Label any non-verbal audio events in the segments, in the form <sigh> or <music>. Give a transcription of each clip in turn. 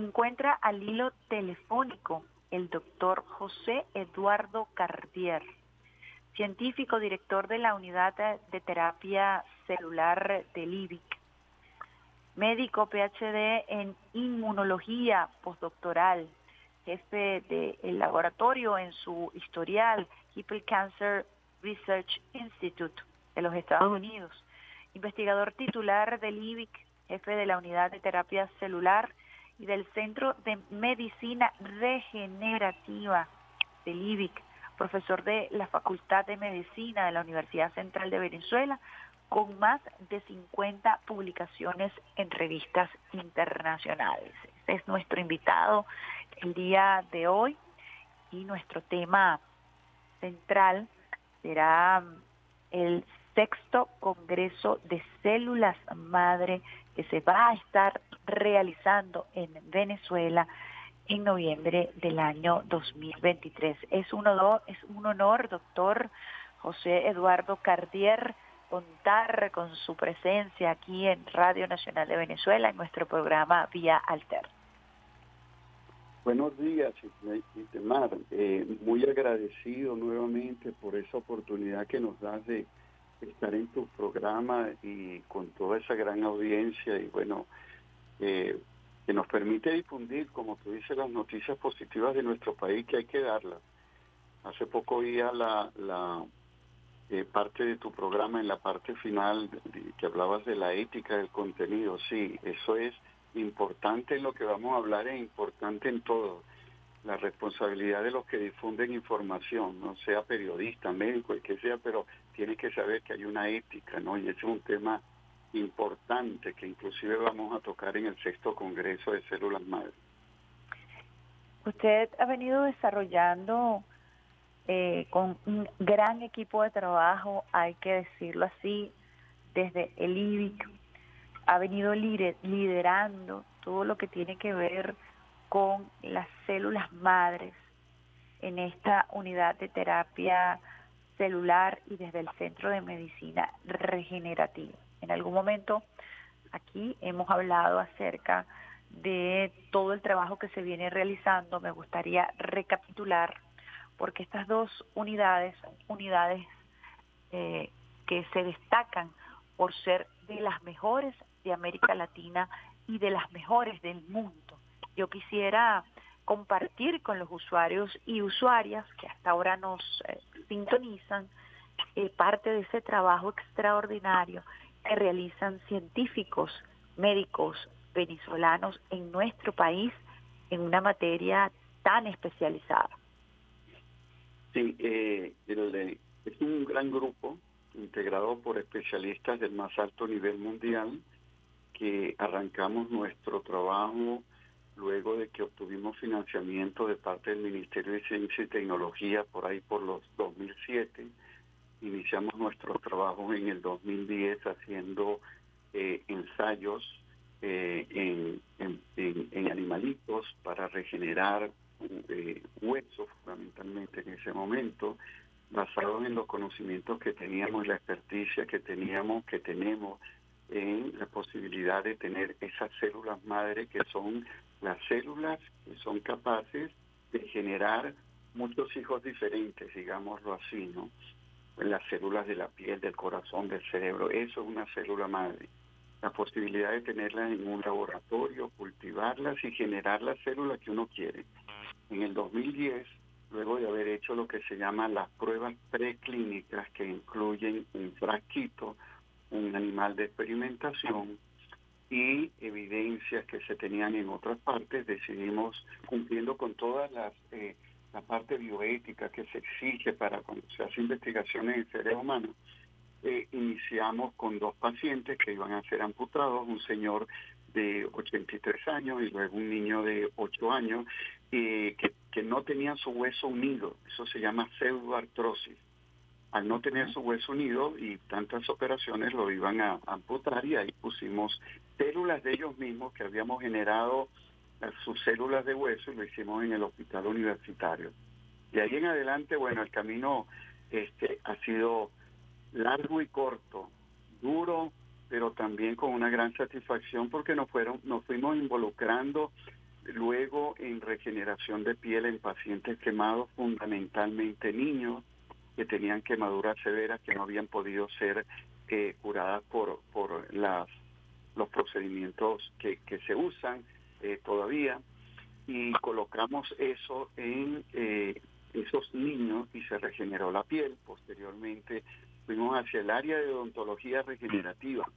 encuentra al hilo telefónico el doctor José Eduardo Cartier, científico director de la unidad de terapia celular del IBIC, médico PhD en inmunología postdoctoral, jefe del laboratorio en su historial Hipple Cancer Research Institute de los Estados Unidos, investigador titular del IBIC, jefe de la unidad de terapia celular y del Centro de Medicina Regenerativa del IBIC, profesor de la Facultad de Medicina de la Universidad Central de Venezuela, con más de 50 publicaciones en revistas internacionales. Este es nuestro invitado el día de hoy y nuestro tema central será el sexto Congreso de Células Madre que se va a estar realizando en Venezuela en noviembre del año 2023. Es un honor, es un honor doctor José Eduardo Cardier, contar con su presencia aquí en Radio Nacional de Venezuela en nuestro programa Vía Alter. Buenos días, Itemar. Eh, muy agradecido nuevamente por esa oportunidad que nos das de estar en tu programa y con toda esa gran audiencia y bueno, eh, que nos permite difundir, como tú dices, las noticias positivas de nuestro país que hay que darlas. Hace poco oía la, la eh, parte de tu programa en la parte final que hablabas de la ética del contenido. Sí, eso es importante en lo que vamos a hablar, es importante en todo. La responsabilidad de los que difunden información, no sea periodista, médico, el que sea, pero tiene que saber que hay una ética, ¿no? Y ese es un tema importante que inclusive vamos a tocar en el sexto Congreso de Células Madres. Usted ha venido desarrollando eh, con un gran equipo de trabajo, hay que decirlo así, desde el IBIC, ha venido liderando todo lo que tiene que ver con las células madres en esta unidad de terapia celular y desde el Centro de Medicina Regenerativa. En algún momento aquí hemos hablado acerca de todo el trabajo que se viene realizando. Me gustaría recapitular porque estas dos unidades son unidades eh, que se destacan por ser de las mejores de América Latina y de las mejores del mundo. Yo quisiera compartir con los usuarios y usuarias que hasta ahora nos eh, sintonizan eh, parte de ese trabajo extraordinario que realizan científicos, médicos venezolanos en nuestro país en una materia tan especializada. Sí, eh, es un gran grupo integrado por especialistas del más alto nivel mundial que arrancamos nuestro trabajo luego de que obtuvimos financiamiento de parte del Ministerio de Ciencia y Tecnología por ahí por los 2007 iniciamos nuestro trabajo en el 2010 haciendo eh, ensayos eh, en, en, animalitos para regenerar eh, huesos fundamentalmente en ese momento, basados en los conocimientos que teníamos, la experticia que teníamos, que tenemos en la posibilidad de tener esas células madre que son las células que son capaces de generar muchos hijos diferentes, digámoslo así, ¿no? las células de la piel, del corazón, del cerebro. Eso es una célula madre. La posibilidad de tenerlas en un laboratorio, cultivarlas y generar las células que uno quiere. En el 2010, luego de haber hecho lo que se llama las pruebas preclínicas, que incluyen un frasquito, un animal de experimentación y evidencias que se tenían en otras partes, decidimos, cumpliendo con todas las... Eh, la parte bioética que se exige para cuando se hace investigaciones en seres humanos, eh, iniciamos con dos pacientes que iban a ser amputados, un señor de 83 años y luego un niño de 8 años, que, que no tenían su hueso unido, eso se llama pseudoartrosis. Al no tener su hueso unido y tantas operaciones lo iban a amputar y ahí pusimos células de ellos mismos que habíamos generado sus células de hueso y lo hicimos en el hospital universitario. Y ahí en adelante, bueno, el camino este ha sido largo y corto, duro, pero también con una gran satisfacción porque nos fueron nos fuimos involucrando luego en regeneración de piel en pacientes quemados, fundamentalmente niños que tenían quemaduras severas que no habían podido ser eh, curadas por, por las, los procedimientos que, que se usan eh, todavía y colocamos eso en eh, esos niños y se regeneró la piel. Posteriormente fuimos hacia el área de odontología regenerativa,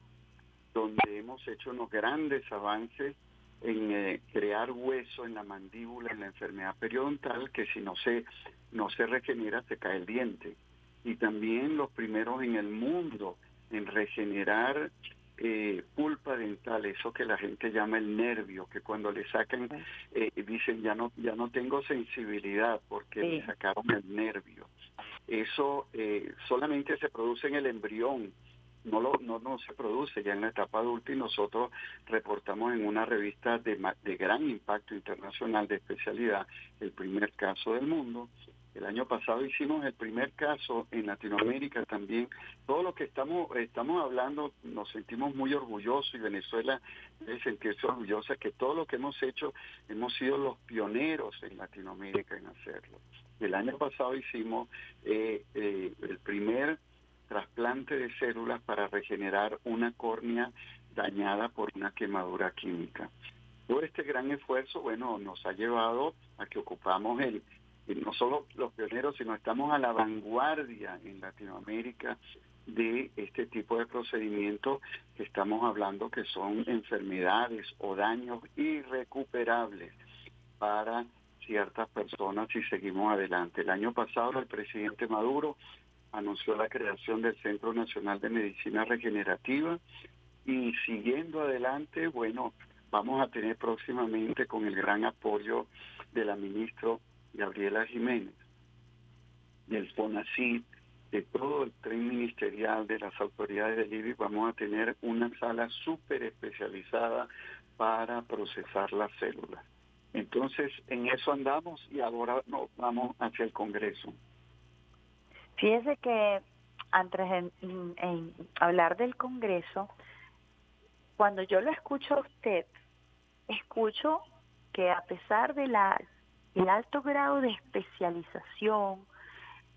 donde hemos hecho unos grandes avances en eh, crear hueso en la mandíbula en la enfermedad periodontal que si no se no se regenera se cae el diente. Y también los primeros en el mundo en regenerar eh, pulpa dental, eso que la gente llama el nervio, que cuando le sacan eh, dicen ya no ya no tengo sensibilidad porque le sacaron el nervio. Eso eh, solamente se produce en el embrión, no, lo, no, no se produce ya en la etapa adulta y nosotros reportamos en una revista de, de gran impacto internacional de especialidad el primer caso del mundo el año pasado hicimos el primer caso en Latinoamérica también. Todo lo que estamos estamos hablando nos sentimos muy orgullosos y Venezuela debe sentirse orgullosa que todo lo que hemos hecho hemos sido los pioneros en Latinoamérica en hacerlo. El año pasado hicimos eh, eh, el primer trasplante de células para regenerar una córnea dañada por una quemadura química. Todo este gran esfuerzo, bueno, nos ha llevado a que ocupamos el no solo los pioneros, sino estamos a la vanguardia en Latinoamérica de este tipo de procedimientos que estamos hablando que son enfermedades o daños irrecuperables para ciertas personas si seguimos adelante. El año pasado el presidente Maduro anunció la creación del Centro Nacional de Medicina Regenerativa y siguiendo adelante, bueno, vamos a tener próximamente con el gran apoyo de la ministra Gabriela Jiménez, del FONACID, de todo el tren ministerial de las autoridades del IBI, vamos a tener una sala súper especializada para procesar las células. Entonces, en eso andamos y ahora nos vamos hacia el Congreso. Fíjese que antes en hablar del Congreso, cuando yo lo escucho a usted, escucho que a pesar de la el alto grado de especialización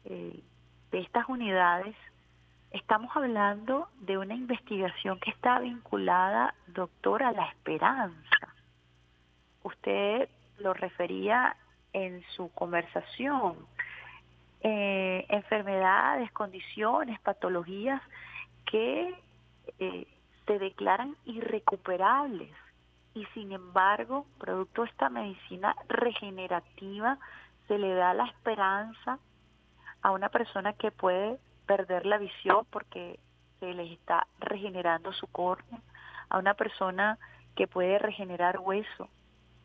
eh, de estas unidades, estamos hablando de una investigación que está vinculada, doctor, a la esperanza. Usted lo refería en su conversación. Eh, enfermedades, condiciones, patologías que eh, se declaran irrecuperables. Y sin embargo, producto de esta medicina regenerativa, se le da la esperanza a una persona que puede perder la visión porque se le está regenerando su córnea, a una persona que puede regenerar hueso,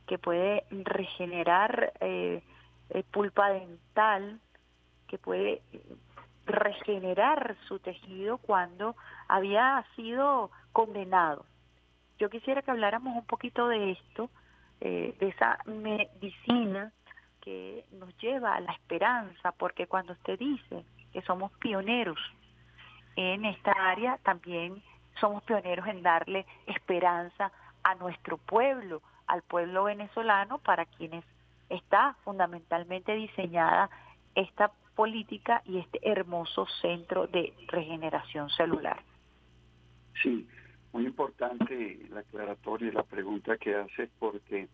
que puede regenerar eh, eh, pulpa dental, que puede regenerar su tejido cuando había sido condenado. Yo quisiera que habláramos un poquito de esto, eh, de esa medicina que nos lleva a la esperanza, porque cuando usted dice que somos pioneros en esta área, también somos pioneros en darle esperanza a nuestro pueblo, al pueblo venezolano, para quienes está fundamentalmente diseñada esta política y este hermoso centro de regeneración celular. Sí, muy importante la aclaratoria y la pregunta que haces porque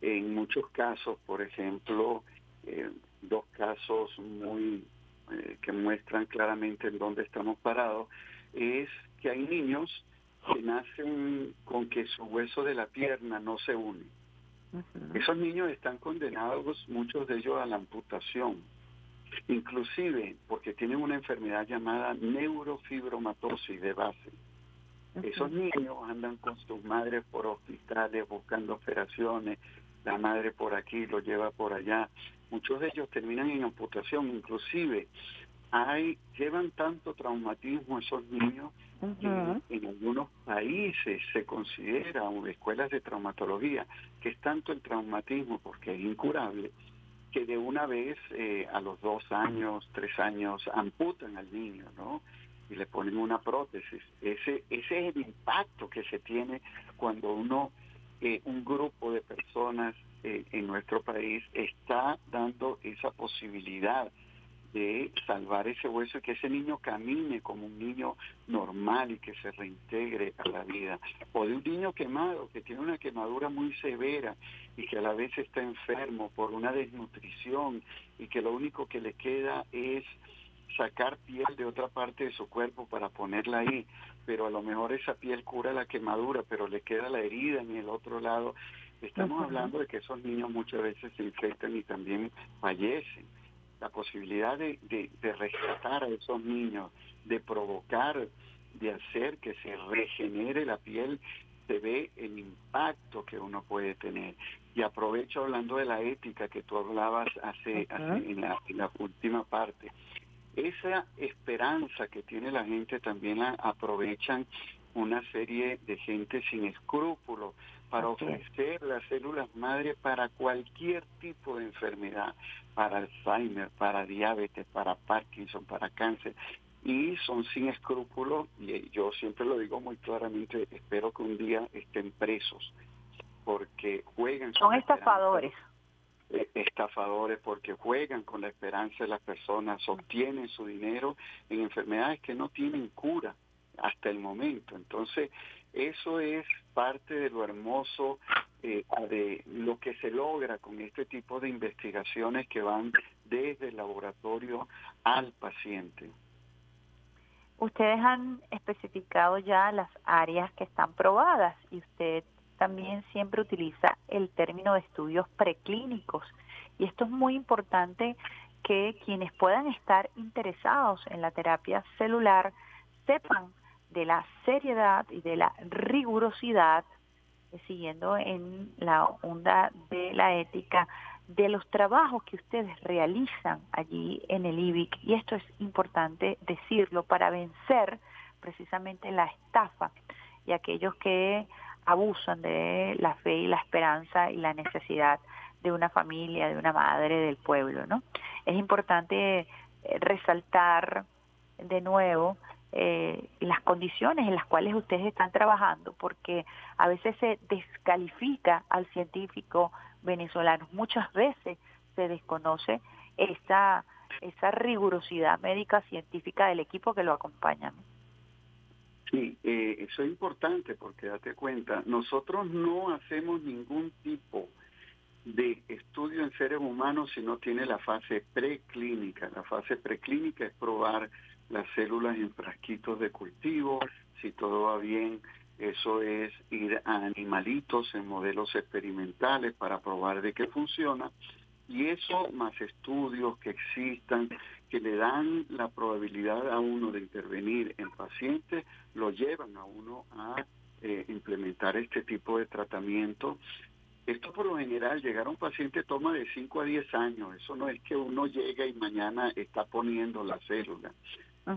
en muchos casos, por ejemplo, eh, dos casos muy eh, que muestran claramente en dónde estamos parados, es que hay niños que nacen con que su hueso de la pierna no se une. Esos niños están condenados, muchos de ellos, a la amputación, inclusive porque tienen una enfermedad llamada neurofibromatosis de base. Esos niños andan con sus madres por hospitales buscando operaciones, la madre por aquí lo lleva por allá. Muchos de ellos terminan en amputación, inclusive hay llevan tanto traumatismo esos niños que en algunos países se considera escuelas de traumatología que es tanto el traumatismo porque es incurable que de una vez eh, a los dos años, tres años amputan al niño, ¿no? y le ponen una prótesis. Ese, ese es el impacto que se tiene cuando uno eh, un grupo de personas eh, en nuestro país está dando esa posibilidad de salvar ese hueso y que ese niño camine como un niño normal y que se reintegre a la vida. O de un niño quemado, que tiene una quemadura muy severa y que a la vez está enfermo por una desnutrición y que lo único que le queda es sacar piel de otra parte de su cuerpo para ponerla ahí, pero a lo mejor esa piel cura la quemadura, pero le queda la herida en el otro lado. Estamos hablando de que esos niños muchas veces se infectan y también fallecen la posibilidad de, de, rescatar a esos niños, de provocar, de hacer que se regenere la piel, se ve el impacto que uno puede tener. Y aprovecho hablando de la ética que tú hablabas hace, en, la, en la última parte. Esa esperanza que tiene la gente también la aprovechan una serie de gente sin escrúpulos para ofrecer las células madre para cualquier tipo de enfermedad, para Alzheimer, para diabetes, para Parkinson, para cáncer. Y son sin escrúpulos, y yo siempre lo digo muy claramente, espero que un día estén presos, porque juegan... Son estafadores. Eh, estafadores porque juegan con la esperanza de las personas, obtienen su dinero en enfermedades que no tienen cura hasta el momento. Entonces, eso es parte de lo hermoso eh, de lo que se logra con este tipo de investigaciones que van desde el laboratorio al paciente. Ustedes han especificado ya las áreas que están probadas y usted también siempre utiliza el término de estudios preclínicos. Y esto es muy importante que quienes puedan estar interesados en la terapia celular sepan de la seriedad y de la rigurosidad, siguiendo en la onda de la ética, de los trabajos que ustedes realizan allí en el IBIC. Y esto es importante decirlo para vencer precisamente la estafa y aquellos que abusan de la fe y la esperanza y la necesidad de una familia, de una madre del pueblo, ¿no? Es importante resaltar de nuevo eh, las condiciones en las cuales ustedes están trabajando, porque a veces se descalifica al científico venezolano, muchas veces se desconoce esa, esa rigurosidad médica científica del equipo que lo acompaña. Sí, eh, eso es importante porque date cuenta, nosotros no hacemos ningún tipo de estudio en seres humanos si no tiene la fase preclínica. La fase preclínica es probar las células en frasquitos de cultivo, si todo va bien, eso es ir a animalitos en modelos experimentales para probar de qué funciona. Y eso más estudios que existan, que le dan la probabilidad a uno de intervenir en pacientes, lo llevan a uno a eh, implementar este tipo de tratamiento. Esto por lo general, llegar a un paciente toma de 5 a 10 años. Eso no es que uno llega y mañana está poniendo la célula.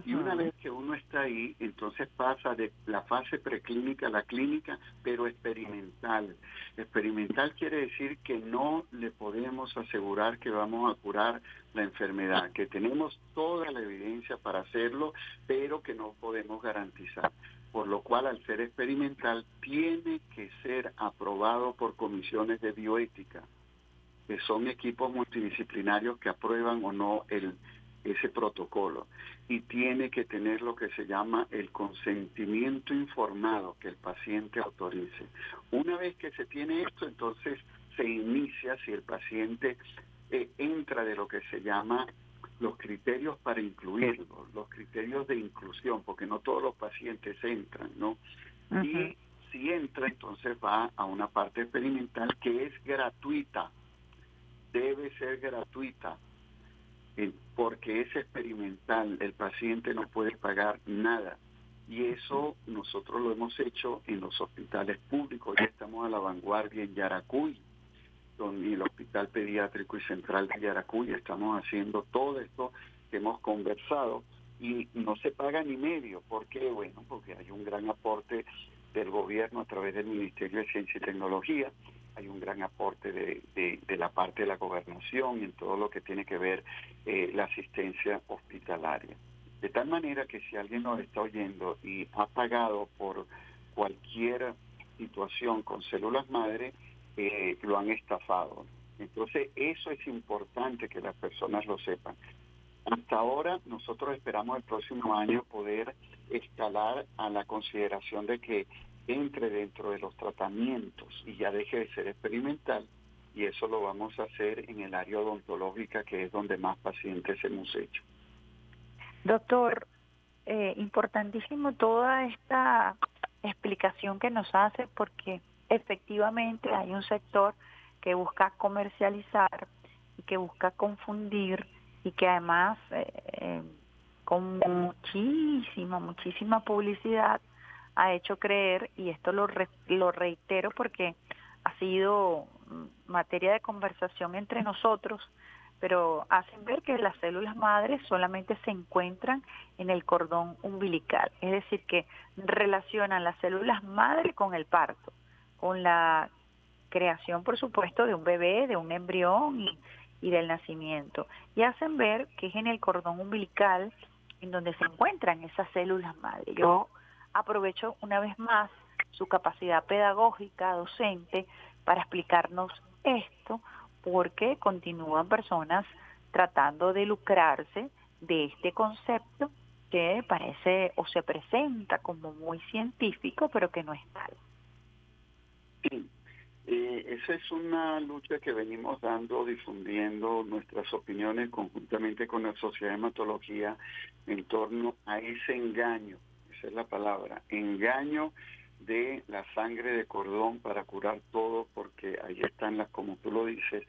Y una vez que uno está ahí, entonces pasa de la fase preclínica a la clínica, pero experimental. Experimental quiere decir que no le podemos asegurar que vamos a curar la enfermedad, que tenemos toda la evidencia para hacerlo, pero que no podemos garantizar. Por lo cual, al ser experimental, tiene que ser aprobado por comisiones de bioética, que son equipos multidisciplinarios que aprueban o no el ese protocolo y tiene que tener lo que se llama el consentimiento informado que el paciente autorice. Una vez que se tiene esto, entonces se inicia si el paciente eh, entra de lo que se llama los criterios para incluirlo, los criterios de inclusión, porque no todos los pacientes entran, ¿no? Y si entra, entonces va a una parte experimental que es gratuita, debe ser gratuita porque es experimental, el paciente no puede pagar nada. Y eso nosotros lo hemos hecho en los hospitales públicos, ya estamos a la vanguardia en Yaracuy, en el Hospital Pediátrico y Central de Yaracuy, estamos haciendo todo esto que hemos conversado y no se paga ni medio. ¿Por qué? Bueno, porque hay un gran aporte del gobierno a través del Ministerio de Ciencia y Tecnología, hay un gran aporte de, de, la parte de la gobernación en todo lo que tiene que ver eh, la asistencia hospitalaria. De tal manera que si alguien nos está oyendo y ha pagado por cualquier situación con células madre, eh, lo han estafado. Entonces, eso es importante que las personas lo sepan. Hasta ahora, nosotros esperamos el próximo año poder escalar a la consideración de que entre dentro de los tratamientos y ya deje de ser experimental, y eso lo vamos a hacer en el área odontológica, que es donde más pacientes hemos hecho. Doctor, eh, importantísimo toda esta explicación que nos hace porque efectivamente hay un sector que busca comercializar y que busca confundir y que además eh, eh, con muchísima, muchísima publicidad ha hecho creer, y esto lo, lo reitero porque ha sido materia de conversación entre nosotros, pero hacen ver que las células madres solamente se encuentran en el cordón umbilical, es decir, que relacionan las células madre con el parto, con la creación, por supuesto, de un bebé, de un embrión y, del nacimiento, y hacen ver que es en el cordón umbilical en donde se encuentran esas células madre. Aprovecho una vez más su capacidad pedagógica, docente, para explicarnos esto, porque continúan personas tratando de lucrarse de este concepto que parece o se presenta como muy científico, pero que no es tal. Sí, <clears throat> eh, esa es una lucha que venimos dando, difundiendo nuestras opiniones conjuntamente con la Sociedad de Hematología en torno a ese engaño, es la palabra, engaño de la sangre de cordón para curar todo, porque ahí están las, como tú lo dices,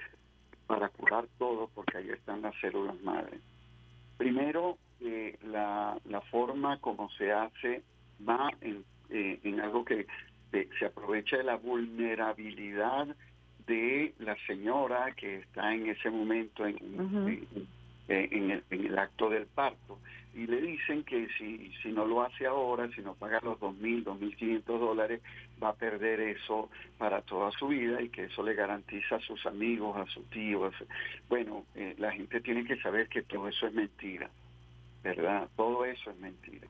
para curar todo, porque ahí están las células madre. Primero, eh, la, la forma como se hace va en, eh, en algo que se aprovecha de la vulnerabilidad de la señora que está en ese momento en, en, el, en el acto del parto y le dicen que si, si no lo hace ahora, si no paga los 2.000, 2.500 dólares, va a perder eso para toda su vida y que eso le garantiza a sus amigos, a sus tíos. Bueno, eh, la gente tiene que saber que todo eso es mentira, ¿verdad? Todo eso es mentira.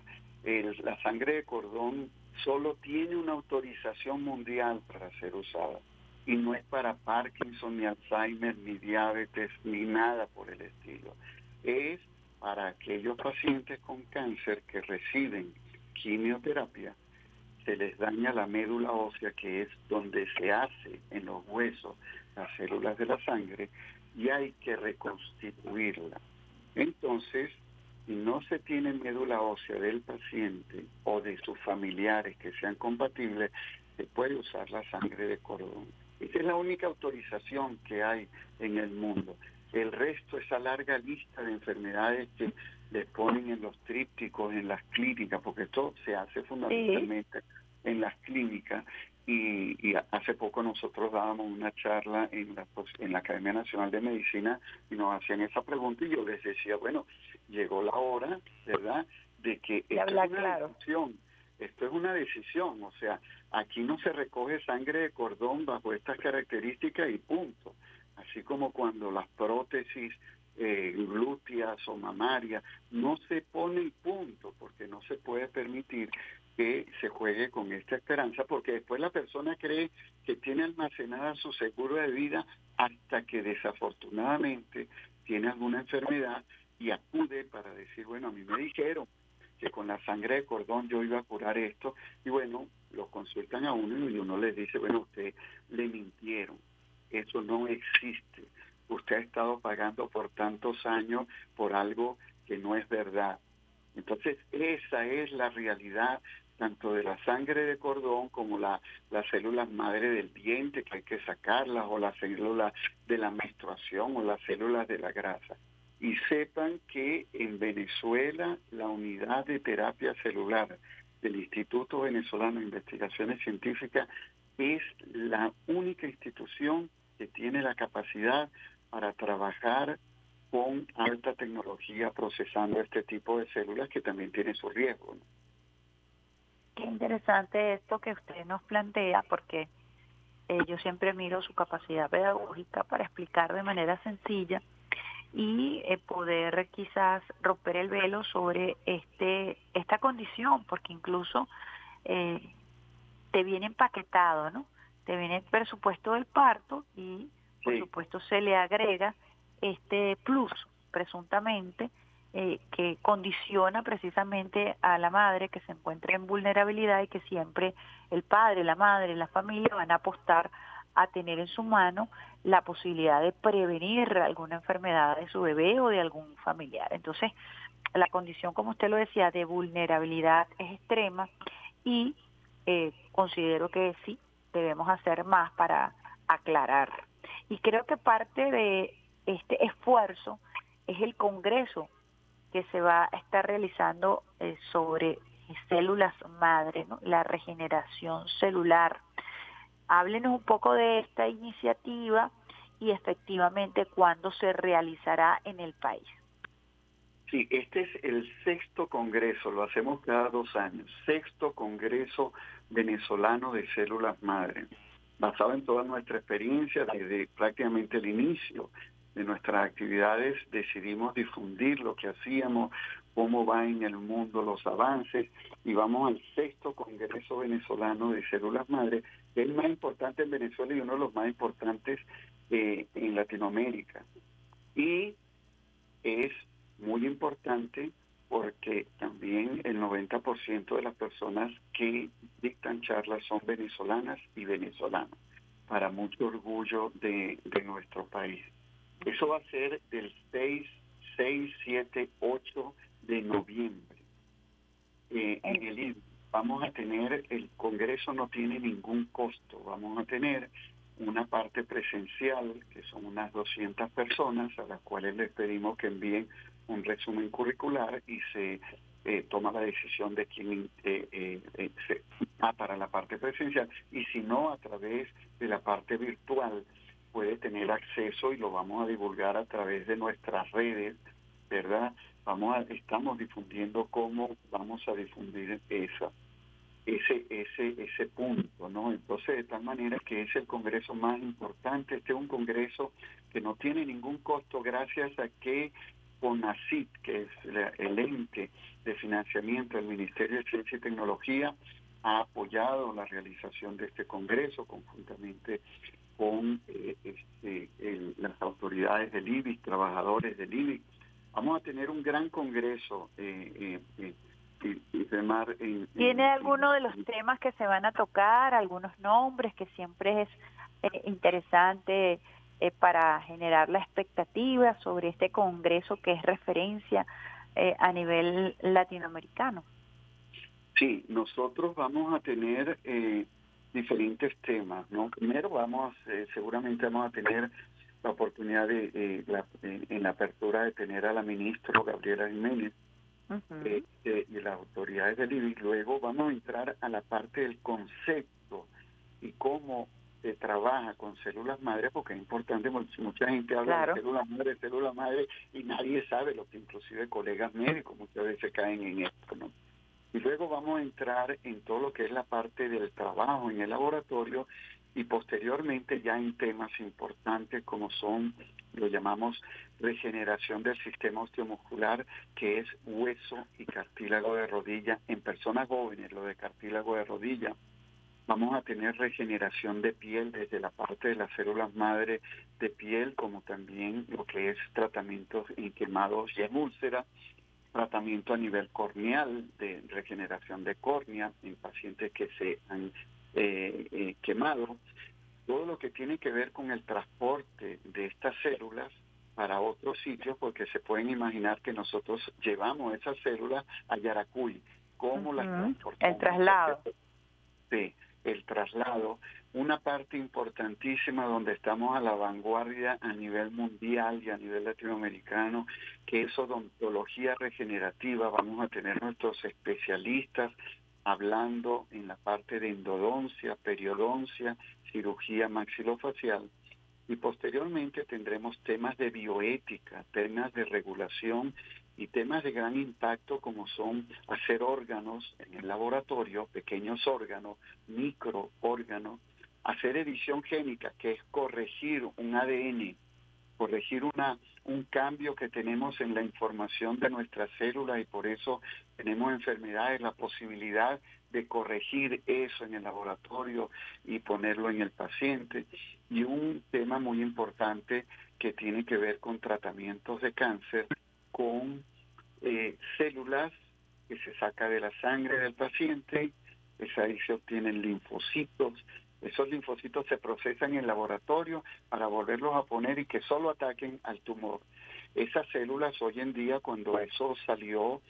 la sangre de cordón solo tiene una autorización mundial para ser usada y no es para Parkinson, ni Alzheimer, ni diabetes, ni nada por el estilo. Es para aquellos pacientes con cáncer que reciben quimioterapia, se les daña la médula ósea, que es donde se hace en los huesos las células de la sangre, y hay que reconstituirla. Entonces, si no se tiene médula ósea del paciente o de sus familiares que sean compatibles, se puede usar la sangre de cordón. Esa es la única autorización que hay en el mundo. El resto, esa larga lista de enfermedades que les ponen en los trípticos, en las clínicas, porque esto se hace fundamentalmente en las clínicas. Y, hace poco nosotros dábamos una charla en la, en la Academia Nacional de Medicina y nos hacían esa pregunta y yo les decía, bueno, llegó la hora, ¿verdad?, de que esto es una decisión, esto es una decisión, o sea, aquí no se recoge sangre de cordón bajo estas características y punto así como cuando las prótesis eh, glúteas o mamarias no se pone punto porque no se puede permitir que se juegue con esta esperanza porque después la persona cree que tiene almacenada su seguro de vida hasta que desafortunadamente tiene alguna enfermedad y acude para decir, bueno, a mí me dijeron que con la sangre de cordón yo iba a curar esto y bueno, lo consultan a uno y uno les dice, bueno, usted le mintieron eso no existe. Usted ha estado pagando por tantos años por algo que no es verdad. Entonces, esa es la realidad tanto de la sangre de cordón como la, las células madre del diente, que hay que sacarlas, o las células de la menstruación, o las células de la grasa. Y sepan que en Venezuela la unidad de terapia celular del Instituto Venezolano de Investigaciones Científicas es la única institución tiene la capacidad para trabajar con alta tecnología procesando este tipo de células que también tiene su riesgo. Qué interesante esto que usted nos plantea porque eh, yo siempre miro su capacidad pedagógica para explicar de manera sencilla y eh, poder quizás romper el velo sobre este esta condición porque incluso eh, te viene empaquetado, ¿no? Te viene el presupuesto del parto y por supuesto se le agrega este plus presuntamente eh, que condiciona precisamente a la madre que se encuentra en vulnerabilidad y que siempre el padre, la madre, la familia van a apostar a tener en su mano la posibilidad de prevenir alguna enfermedad de su bebé o de algún familiar. Entonces, la condición, como usted lo decía, de vulnerabilidad es extrema y eh, considero que sí, debemos hacer más para aclarar. Y creo que parte de este esfuerzo es el Congreso que se va a estar realizando eh, sobre células madre, la regeneración celular. Háblenos un poco de esta iniciativa y efectivamente cuándo se realizará en el país. Sí, este es el sexto congreso, lo hacemos cada dos años, sexto congreso venezolano de células madre, basado en toda nuestra experiencia desde prácticamente el inicio de nuestras actividades decidimos difundir lo que hacíamos, cómo va en el mundo los avances y vamos al sexto Congreso Venezolano de Células Madre, es el más importante en Venezuela y uno de los más importantes eh, en Latinoamérica. Y es muy importante porque también el 90% de las personas que dictan charlas son venezolanas y venezolanos, para mucho orgullo de nuestro país. Eso va a ser del 6, 6, 7, 8 de noviembre. Eh, en el vamos a tener, el Congreso no tiene ningún costo, vamos a tener una parte presencial, que son unas 200 personas, a las cuales les pedimos que envíen un resumen curricular y se eh, toma la decisión de quién eh, eh, se va para la parte presencial y si no a través de la parte virtual puede tener acceso y lo vamos a divulgar a través de nuestras redes, ¿verdad? Vamos a, estamos difundiendo cómo vamos a difundir esa ese ese ese punto, ¿no? Entonces, de tal manera que es el congreso más importante, este es un congreso que no tiene ningún costo gracias a que CONACIT, que es el ente de financiamiento del Ministerio de Ciencia y Tecnología, ha apoyado la realización de este congreso conjuntamente con eh, este, las autoridades del IBI, trabajadores del IBI. Vamos a tener un gran congreso. Eh, eh, en, ¿Tiene alguno de los temas que se van a tocar, algunos nombres que siempre es interesante para generar la expectativa sobre este congreso que es referencia a nivel latinoamericano? Sí, nosotros vamos a tener diferentes temas, ¿no? Primero vamos, eh, seguramente vamos a tener la oportunidad de, en la apertura de tener a la ministra Gabriela Jiménez eh, y las autoridades del IBI. Luego vamos a entrar a la parte del concepto y cómo se trabaja con células madre, porque es importante, mucha gente habla de células madre, células madre, y nadie sabe lo que inclusive colegas médicos muchas veces caen en esto, ¿no? Y luego vamos a entrar en todo lo que es la parte del trabajo en el laboratorio y posteriormente ya en temas importantes como son, lo llamamos regeneración del sistema osteomuscular, que es hueso y cartílago de rodilla en personas jóvenes, lo de cartílago de rodilla. Vamos a tener regeneración de piel desde la parte de las células madre de piel, como también lo que es tratamientos en quemados y en úlceras tratamiento a nivel corneal de regeneración de córnea en pacientes que se han eh, eh, quemado, todo lo que tiene que ver con el transporte de estas células para otros sitios, porque se pueden imaginar que nosotros llevamos esas células a Yaracuy. ¿Cómo las transportamos? El traslado. Sí, el traslado una parte importantísima donde estamos a la vanguardia a nivel mundial y a nivel latinoamericano, que es odontología regenerativa. Vamos a tener nuestros especialistas hablando en la parte de endodoncia, periodoncia, cirugía maxilofacial. Y posteriormente tendremos temas de bioética, temas de regulación y temas de gran impacto como son hacer órganos en el laboratorio, pequeños órganos, microórganos, hacer edición génica, que es corregir un ADN corregir una un cambio que tenemos en la información de nuestras células y por eso tenemos enfermedades, la posibilidad de corregir eso en el laboratorio y ponerlo en el paciente. Y un tema muy importante que tiene que ver con tratamientos de cáncer, con eh, células que se saca de la sangre del paciente, pues ahí se obtienen linfocitos, esos linfocitos se procesan en laboratorio para volverlos a poner y que solo ataquen al tumor. Esas células hoy en día, cuando eso salió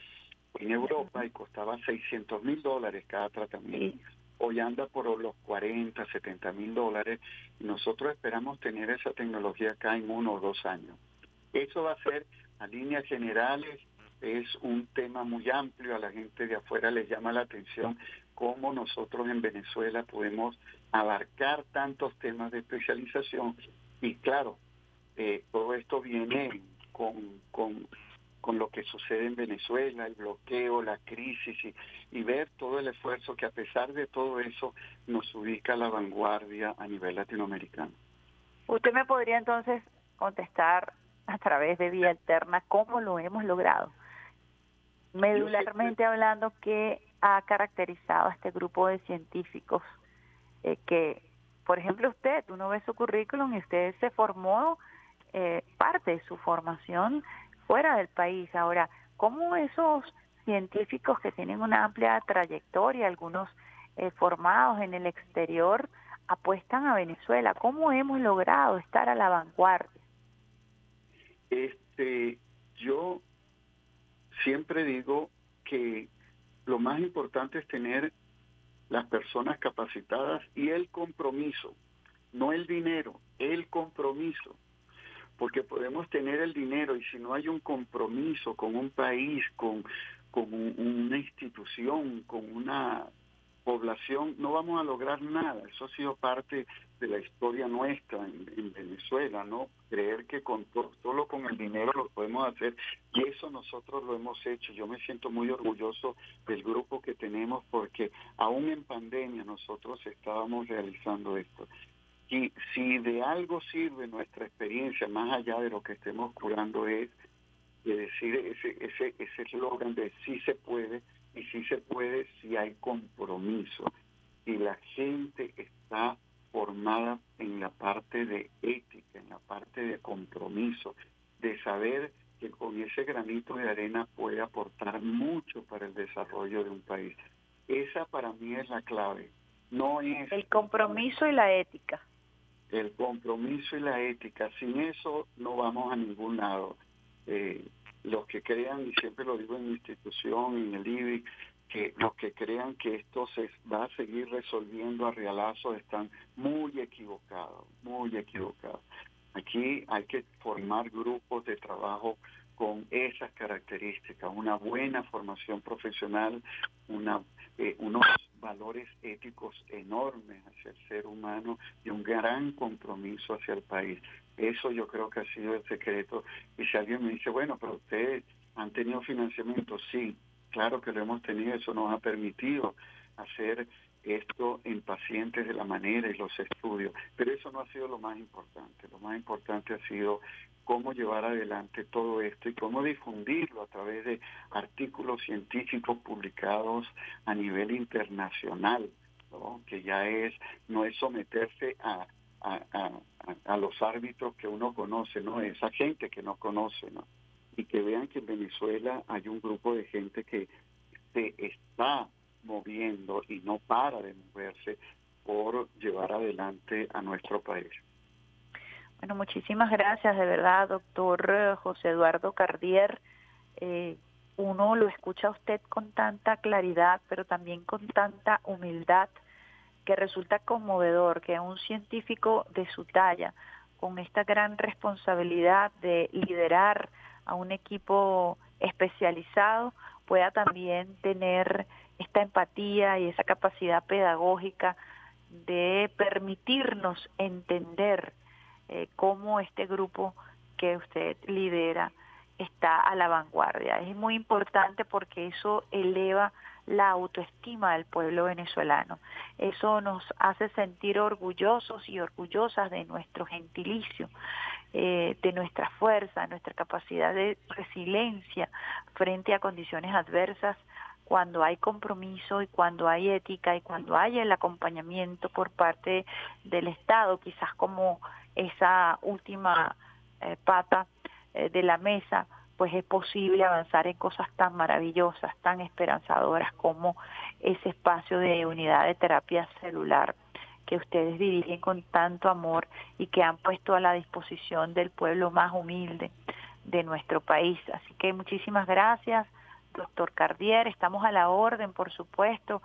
en Europa y costaba 600 mil dólares cada tratamiento, hoy anda por los 40, 70 mil dólares nosotros esperamos tener esa tecnología acá en uno o dos años. Eso va a ser a líneas generales, es un tema muy amplio, a la gente de afuera les llama la atención cómo nosotros en Venezuela podemos abarcar tantos temas de especialización y claro, eh, todo esto viene con, con, con, lo que sucede en Venezuela, el bloqueo, la crisis y, y ver todo el esfuerzo que a pesar de todo eso nos ubica a la vanguardia a nivel latinoamericano. Usted me podría entonces contestar a través de vía alterna cómo lo hemos logrado. Medularmente hablando, ¿qué ha caracterizado a este grupo de científicos eh, que, por ejemplo, usted, uno ve su currículum y usted se formó eh, parte de su formación fuera del país. Ahora, ¿cómo esos científicos que tienen una amplia trayectoria, algunos eh, formados en el exterior, apuestan a Venezuela? ¿Cómo hemos logrado estar a la vanguardia? Este, yo siempre digo que lo más importante es tener las personas capacitadas y el compromiso, no el dinero, el compromiso. Porque podemos tener el dinero y si no hay un compromiso con un país, con, con una institución, con una población, no vamos a lograr nada. Eso ha sido parte de la historia nuestra en, Venezuela, ¿no? Creer que con solo con el dinero lo podemos hacer y eso nosotros lo hemos hecho. Yo me siento muy orgulloso del grupo que tenemos porque aún en pandemia nosotros estábamos realizando esto. Y si de algo sirve nuestra experiencia, más allá de lo que estemos curando, es de decir ese ese ese eslogan de sí se puede, y si se puede si hay compromiso y la gente está formada en la parte de ética, en la parte de compromiso, de saber que con ese granito de arena puede aportar mucho para el desarrollo de un país. Esa para mí es la clave. No es el compromiso y la ética. El compromiso y la ética. Sin eso no vamos a ningún lado. Eh, los que crean, y siempre lo digo en mi institución, en el IBI, que los que crean que esto se va a seguir resolviendo a realazo están muy equivocados, muy equivocados. Aquí hay que formar grupos de trabajo con esas características, una buena formación profesional, una, eh, unos valores éticos enormes hacia el ser humano y un gran compromiso hacia el país. Eso yo creo que ha sido el secreto. Y si alguien me dice, bueno, pero ustedes han tenido financiamiento, sí, claro que lo hemos tenido, eso nos ha permitido hacer esto en pacientes de la manera y los estudios, pero eso no ha sido lo más importante, lo más importante ha sido cómo llevar adelante todo esto y cómo difundirlo a través de artículos científicos publicados a nivel internacional, que ya es, no es someterse a, a, los árbitros que uno conoce, no esa gente que no conoce, ¿no? y que vean que en Venezuela hay un grupo de gente que se está moviendo y no para de moverse por llevar adelante a nuestro país. Bueno, muchísimas gracias, de verdad, doctor eh, José Eduardo Cardier. Eh, uno lo escucha a usted con tanta claridad, pero también con tanta humildad, que resulta conmovedor que un científico de su talla, con esta gran responsabilidad de liderar a un equipo especializado, pueda también tener esta empatía y esa capacidad pedagógica de permitirnos entender eh, cómo este grupo que usted lidera está a la vanguardia. Es muy importante porque eso eleva la autoestima del pueblo venezolano. Eso nos hace sentir orgullosos y orgullosas de nuestro gentilicio eh, de nuestra fuerza, nuestra capacidad de resiliencia frente a condiciones adversas cuando hay compromiso y cuando hay ética y cuando hay el acompañamiento por parte del Estado, quizás como esa última eh, pata eh, de la mesa, pues es posible avanzar en cosas tan maravillosas, tan esperanzadoras como ese espacio de unidad de terapia celular que ustedes dirigen con tanto amor y que han puesto a la disposición del pueblo más humilde de nuestro país. Así que muchísimas gracias, doctor Cardier. Estamos a la orden, por supuesto,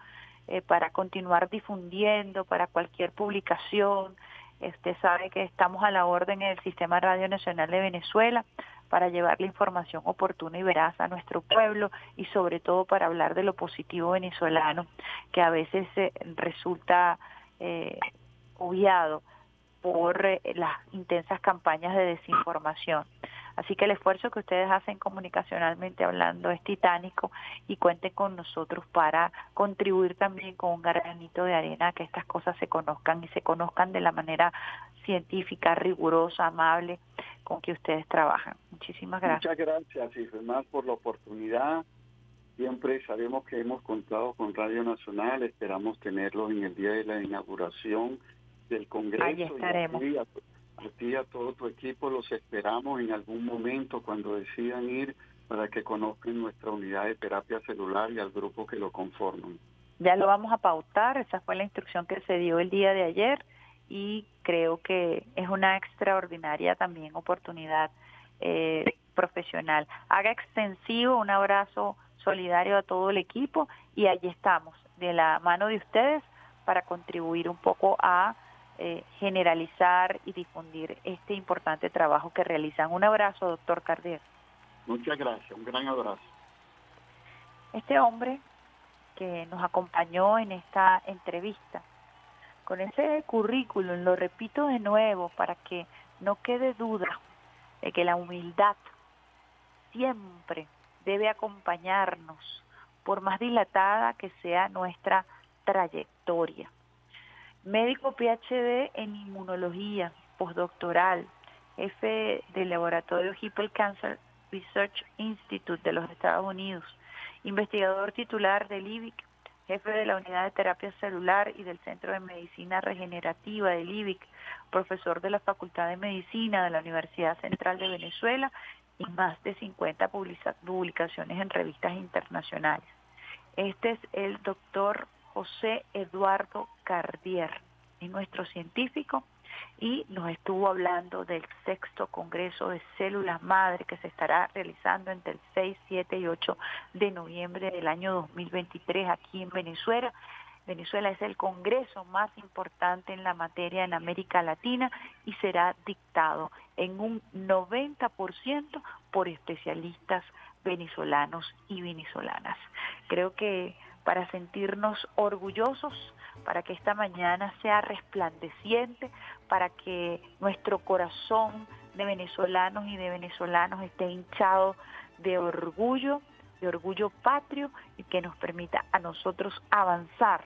eh, para continuar difundiendo, para cualquier publicación. Usted sabe que estamos a la orden en el Sistema Radio Nacional de Venezuela para llevar la información oportuna y veraz a nuestro pueblo y sobre todo para hablar de lo positivo venezolano que a veces eh, resulta eh, obviado por eh, las intensas campañas de desinformación. Así que el esfuerzo que ustedes hacen comunicacionalmente hablando es titánico y cuenten con nosotros para contribuir también con un granito de arena a que estas cosas se conozcan y se conozcan de la manera científica, rigurosa, amable con que ustedes trabajan. Muchísimas gracias. Muchas gracias, y más por la oportunidad Siempre sabemos que hemos contado con Radio Nacional, esperamos tenerlo en el día de la inauguración del Congreso. Ahí estaremos. Y a, ti y a todo tu equipo los esperamos en algún momento cuando decidan ir para que conozcan nuestra unidad de terapia celular y al grupo que lo conforman. Ya lo vamos a pautar, esa fue la instrucción que se dio el día de ayer y creo que es una extraordinaria también oportunidad eh, profesional. Haga extensivo un abrazo solidario a todo el equipo y allí estamos, de la mano de ustedes, para contribuir un poco a eh, generalizar y difundir este importante trabajo que realizan. Un abrazo, doctor Cardier. Muchas gracias, un gran abrazo. Este hombre que nos acompañó en esta entrevista, con ese currículum, lo repito de nuevo para que no quede duda de que la humildad siempre debe acompañarnos, por más dilatada que sea nuestra trayectoria. Médico PhD en inmunología, postdoctoral, jefe del laboratorio Hippel Cancer Research Institute de los Estados Unidos, investigador titular del IBIC, jefe de la unidad de terapia celular y del Centro de Medicina Regenerativa del IBIC, profesor de la Facultad de Medicina de la Universidad Central de Venezuela y más de 50 publicaciones en revistas internacionales. Este es el doctor José Eduardo Cardier, es nuestro científico y nos estuvo hablando del sexto Congreso de Células Madre que se estará realizando entre el 6, 7 y 8 de noviembre del año 2023 aquí en Venezuela Venezuela es el congreso más importante en la materia en América Latina y será dictado en un 90% por especialistas venezolanos y venezolanas. Creo que para sentirnos orgullosos, para que esta mañana sea resplandeciente, para que nuestro corazón de venezolanos y de venezolanos esté hinchado de orgullo, de orgullo patrio y que nos permita a nosotros avanzar